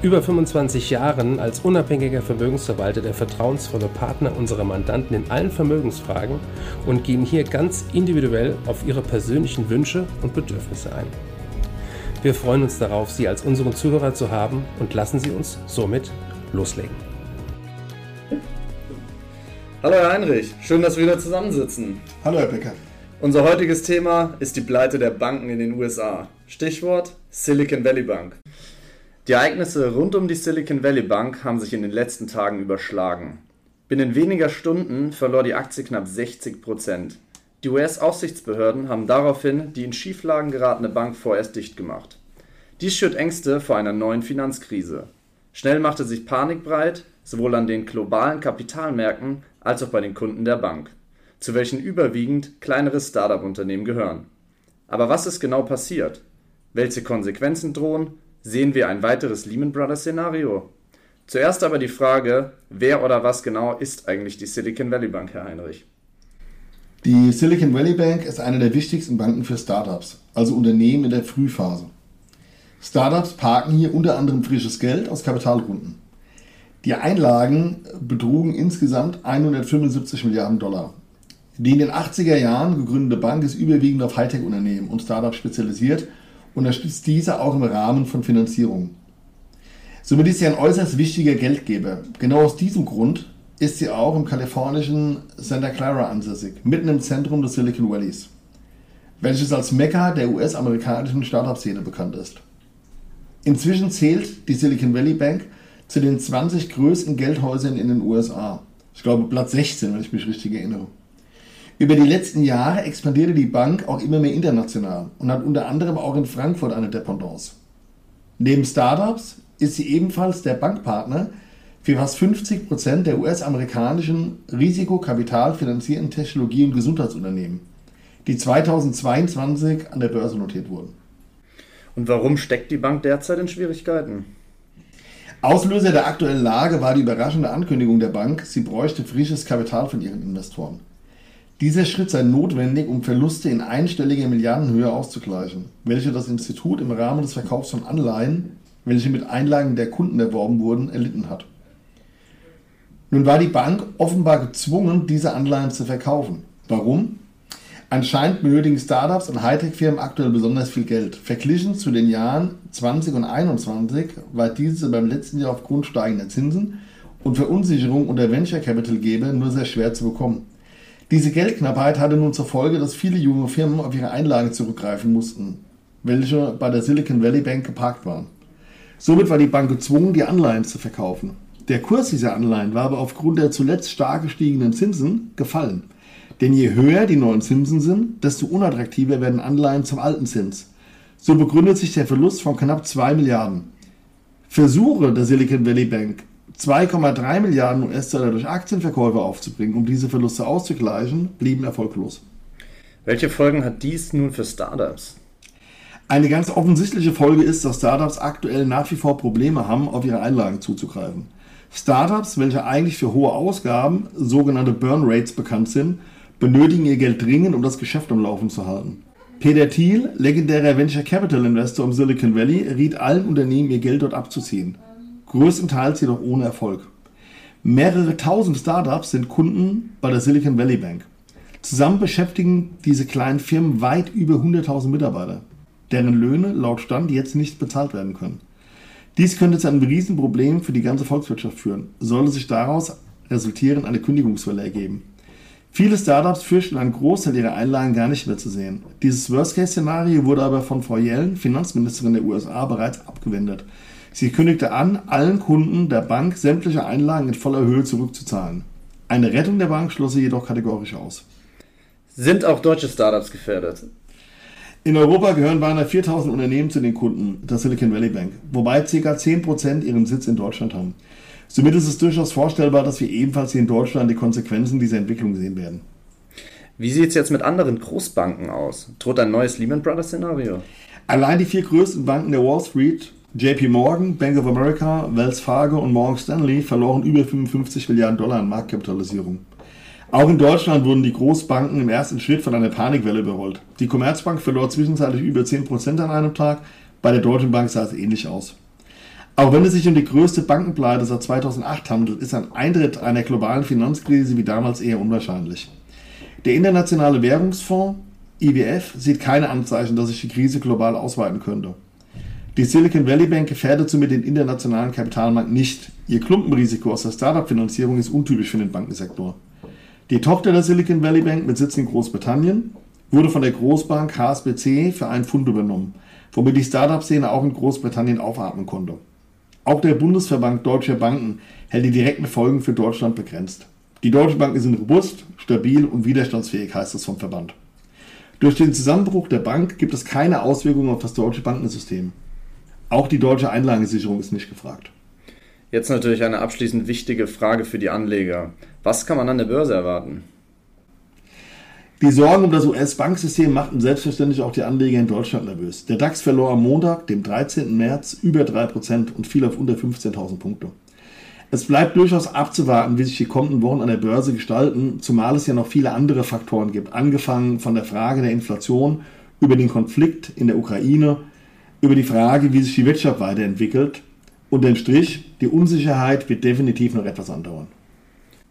über 25 Jahren als unabhängiger Vermögensverwalter der vertrauensvolle Partner unserer Mandanten in allen Vermögensfragen und gehen hier ganz individuell auf ihre persönlichen Wünsche und Bedürfnisse ein. Wir freuen uns darauf, Sie als unseren Zuhörer zu haben und lassen Sie uns somit loslegen. Hallo Herr Heinrich, schön, dass wir wieder zusammensitzen. Hallo Herr Becker. Unser heutiges Thema ist die Pleite der Banken in den USA. Stichwort Silicon Valley Bank. Die Ereignisse rund um die Silicon Valley Bank haben sich in den letzten Tagen überschlagen. Binnen weniger Stunden verlor die Aktie knapp 60 Prozent. Die US-Aufsichtsbehörden haben daraufhin die in Schieflagen geratene Bank vorerst dicht gemacht. Dies schürt Ängste vor einer neuen Finanzkrise. Schnell machte sich Panik breit, sowohl an den globalen Kapitalmärkten als auch bei den Kunden der Bank, zu welchen überwiegend kleinere Start-up-Unternehmen gehören. Aber was ist genau passiert? Welche Konsequenzen drohen Sehen wir ein weiteres Lehman Brothers Szenario? Zuerst aber die Frage, wer oder was genau ist eigentlich die Silicon Valley Bank, Herr Heinrich? Die Silicon Valley Bank ist eine der wichtigsten Banken für Startups, also Unternehmen in der Frühphase. Startups parken hier unter anderem frisches Geld aus Kapitalrunden. Die Einlagen betrugen insgesamt 175 Milliarden Dollar. Die in den 80er Jahren gegründete Bank ist überwiegend auf Hightech-Unternehmen und Startups spezialisiert unterstützt diese auch im Rahmen von Finanzierung. Somit ist sie ein äußerst wichtiger Geldgeber. Genau aus diesem Grund ist sie auch im kalifornischen Santa Clara ansässig, mitten im Zentrum des Silicon Valleys, welches als Mekka der US-amerikanischen Startup-Szene bekannt ist. Inzwischen zählt die Silicon Valley Bank zu den 20 größten Geldhäusern in den USA. Ich glaube Platz 16, wenn ich mich richtig erinnere. Über die letzten Jahre expandierte die Bank auch immer mehr international und hat unter anderem auch in Frankfurt eine Dependance. Neben Startups ist sie ebenfalls der Bankpartner für fast 50 Prozent der US-amerikanischen risikokapitalfinanzierten Technologie- und Gesundheitsunternehmen, die 2022 an der Börse notiert wurden. Und warum steckt die Bank derzeit in Schwierigkeiten? Auslöser der aktuellen Lage war die überraschende Ankündigung der Bank, sie bräuchte frisches Kapital von ihren Investoren. Dieser Schritt sei notwendig, um Verluste in einstelliger Milliardenhöhe auszugleichen, welche das Institut im Rahmen des Verkaufs von Anleihen, welche mit Einlagen der Kunden erworben wurden, erlitten hat. Nun war die Bank offenbar gezwungen, diese Anleihen zu verkaufen. Warum? Anscheinend benötigen Startups und Hightech-Firmen aktuell besonders viel Geld. Verglichen zu den Jahren 20 und 21 war diese beim letzten Jahr aufgrund steigender Zinsen und Verunsicherung unter Venture Capital-Geber nur sehr schwer zu bekommen. Diese Geldknappheit hatte nun zur Folge, dass viele junge Firmen auf ihre Einlagen zurückgreifen mussten, welche bei der Silicon Valley Bank geparkt waren. Somit war die Bank gezwungen, die Anleihen zu verkaufen. Der Kurs dieser Anleihen war aber aufgrund der zuletzt stark gestiegenen Zinsen gefallen. Denn je höher die neuen Zinsen sind, desto unattraktiver werden Anleihen zum alten Zins. So begründet sich der Verlust von knapp 2 Milliarden. Versuche der Silicon Valley Bank, 2,3 Milliarden US-Dollar durch Aktienverkäufe aufzubringen, um diese Verluste auszugleichen, blieben erfolglos. Welche Folgen hat dies nun für Startups? Eine ganz offensichtliche Folge ist, dass Startups aktuell nach wie vor Probleme haben, auf ihre Einlagen zuzugreifen. Startups, welche eigentlich für hohe Ausgaben, sogenannte Burn Rates bekannt sind, benötigen ihr Geld dringend, um das Geschäft am Laufen zu halten. Peter Thiel, legendärer Venture Capital Investor im Silicon Valley, riet allen Unternehmen, ihr Geld dort abzuziehen größtenteils jedoch ohne Erfolg. Mehrere tausend Startups sind Kunden bei der Silicon Valley Bank. Zusammen beschäftigen diese kleinen Firmen weit über 100.000 Mitarbeiter, deren Löhne laut Stand jetzt nicht bezahlt werden können. Dies könnte zu einem Riesenproblem für die ganze Volkswirtschaft führen, sollte sich daraus resultieren eine Kündigungswelle ergeben. Viele Startups fürchten einen Großteil ihrer Einlagen gar nicht mehr zu sehen. Dieses Worst-Case-Szenario wurde aber von Frau Yellen, Finanzministerin der USA, bereits abgewendet. Sie kündigte an, allen Kunden der Bank sämtliche Einlagen in voller Höhe zurückzuzahlen. Eine Rettung der Bank schloss sie jedoch kategorisch aus. Sind auch deutsche Startups gefährdet? In Europa gehören beinahe 4000 Unternehmen zu den Kunden der Silicon Valley Bank, wobei ca. 10% ihren Sitz in Deutschland haben. Somit ist es durchaus vorstellbar, dass wir ebenfalls hier in Deutschland die Konsequenzen dieser Entwicklung sehen werden. Wie sieht es jetzt mit anderen Großbanken aus? Droht ein neues Lehman Brothers Szenario? Allein die vier größten Banken der Wall Street, JP Morgan, Bank of America, Wells Fargo und Morgan Stanley, verloren über 55 Milliarden Dollar an Marktkapitalisierung. Auch in Deutschland wurden die Großbanken im ersten Schritt von einer Panikwelle überrollt. Die Commerzbank verlor zwischenzeitlich über 10% an einem Tag, bei der Deutschen Bank sah es ähnlich aus. Auch wenn es sich um die größte Bankenpleite seit 2008 handelt, ist ein Eintritt einer globalen Finanzkrise wie damals eher unwahrscheinlich. Der Internationale Währungsfonds IWF sieht keine Anzeichen, dass sich die Krise global ausweiten könnte. Die Silicon Valley Bank gefährdet somit den internationalen Kapitalmarkt nicht. Ihr Klumpenrisiko aus der Startup-Finanzierung ist untypisch für den Bankensektor. Die Tochter der Silicon Valley Bank mit Sitz in Großbritannien wurde von der Großbank HSBC für einen Pfund übernommen, womit die Startup-Szene auch in Großbritannien aufatmen konnte. Auch der Bundesverband Deutscher Banken hält die direkten Folgen für Deutschland begrenzt. Die deutschen Banken sind robust, stabil und widerstandsfähig, heißt es vom Verband. Durch den Zusammenbruch der Bank gibt es keine Auswirkungen auf das deutsche Bankensystem. Auch die deutsche Einlagensicherung ist nicht gefragt. Jetzt natürlich eine abschließend wichtige Frage für die Anleger. Was kann man an der Börse erwarten? Die Sorgen um das US-Banksystem machten selbstverständlich auch die Anleger in Deutschland nervös. Der DAX verlor am Montag, dem 13. März, über 3% und fiel auf unter 15.000 Punkte. Es bleibt durchaus abzuwarten, wie sich die kommenden Wochen an der Börse gestalten, zumal es ja noch viele andere Faktoren gibt, angefangen von der Frage der Inflation über den Konflikt in der Ukraine, über die Frage, wie sich die Wirtschaft weiterentwickelt. Und den Strich, die Unsicherheit wird definitiv noch etwas andauern.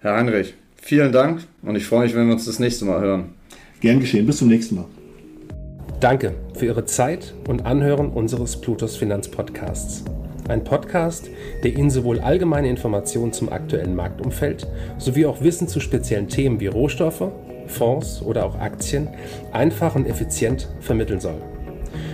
Herr Heinrich, vielen Dank und ich freue mich, wenn wir uns das nächste Mal hören. Gern geschehen, bis zum nächsten Mal. Danke für Ihre Zeit und Anhören unseres Plutos Finanzpodcasts. Ein Podcast, der Ihnen sowohl allgemeine Informationen zum aktuellen Marktumfeld sowie auch Wissen zu speziellen Themen wie Rohstoffe, Fonds oder auch Aktien einfach und effizient vermitteln soll.